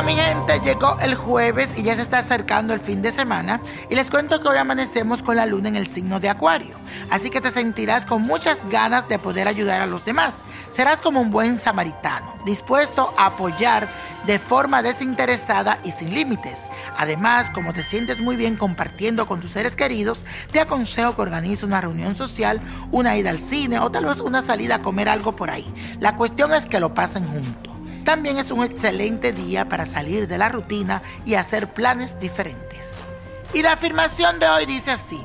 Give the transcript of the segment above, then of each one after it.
Bueno, mi gente, llegó el jueves y ya se está acercando el fin de semana y les cuento que hoy amanecemos con la luna en el signo de Acuario, así que te sentirás con muchas ganas de poder ayudar a los demás. Serás como un buen samaritano, dispuesto a apoyar de forma desinteresada y sin límites. Además, como te sientes muy bien compartiendo con tus seres queridos, te aconsejo que organices una reunión social, una ida al cine o tal vez una salida a comer algo por ahí. La cuestión es que lo pasen juntos. También es un excelente día para salir de la rutina y hacer planes diferentes. Y la afirmación de hoy dice así,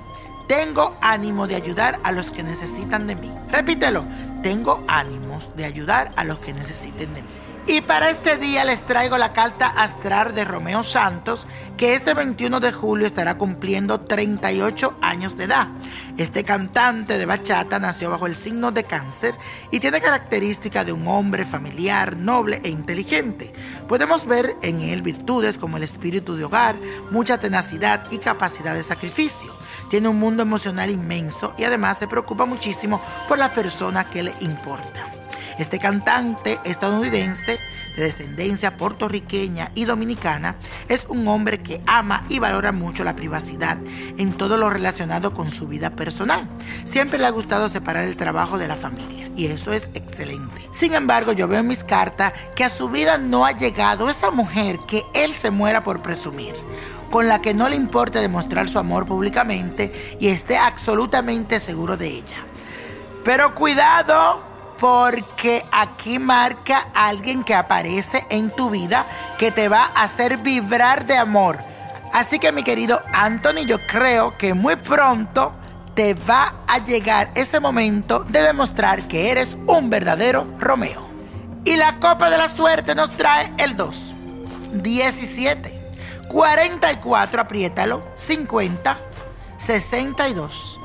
tengo ánimo de ayudar a los que necesitan de mí. Repítelo, tengo ánimos de ayudar a los que necesiten de mí. Y para este día les traigo la carta astral de Romeo Santos, que este 21 de julio estará cumpliendo 38 años de edad. Este cantante de bachata nació bajo el signo de cáncer y tiene características de un hombre familiar, noble e inteligente. Podemos ver en él virtudes como el espíritu de hogar, mucha tenacidad y capacidad de sacrificio. Tiene un mundo emocional inmenso y además se preocupa muchísimo por la persona que le importa. Este cantante estadounidense de descendencia puertorriqueña y dominicana es un hombre que ama y valora mucho la privacidad en todo lo relacionado con su vida personal. Siempre le ha gustado separar el trabajo de la familia y eso es excelente. Sin embargo, yo veo en mis cartas que a su vida no ha llegado esa mujer que él se muera por presumir con la que no le importa demostrar su amor públicamente y esté absolutamente seguro de ella. Pero cuidado, porque aquí marca alguien que aparece en tu vida que te va a hacer vibrar de amor. Así que mi querido Anthony, yo creo que muy pronto te va a llegar ese momento de demostrar que eres un verdadero Romeo. Y la copa de la suerte nos trae el 2, 17, 44, apriétalo, 50, 62.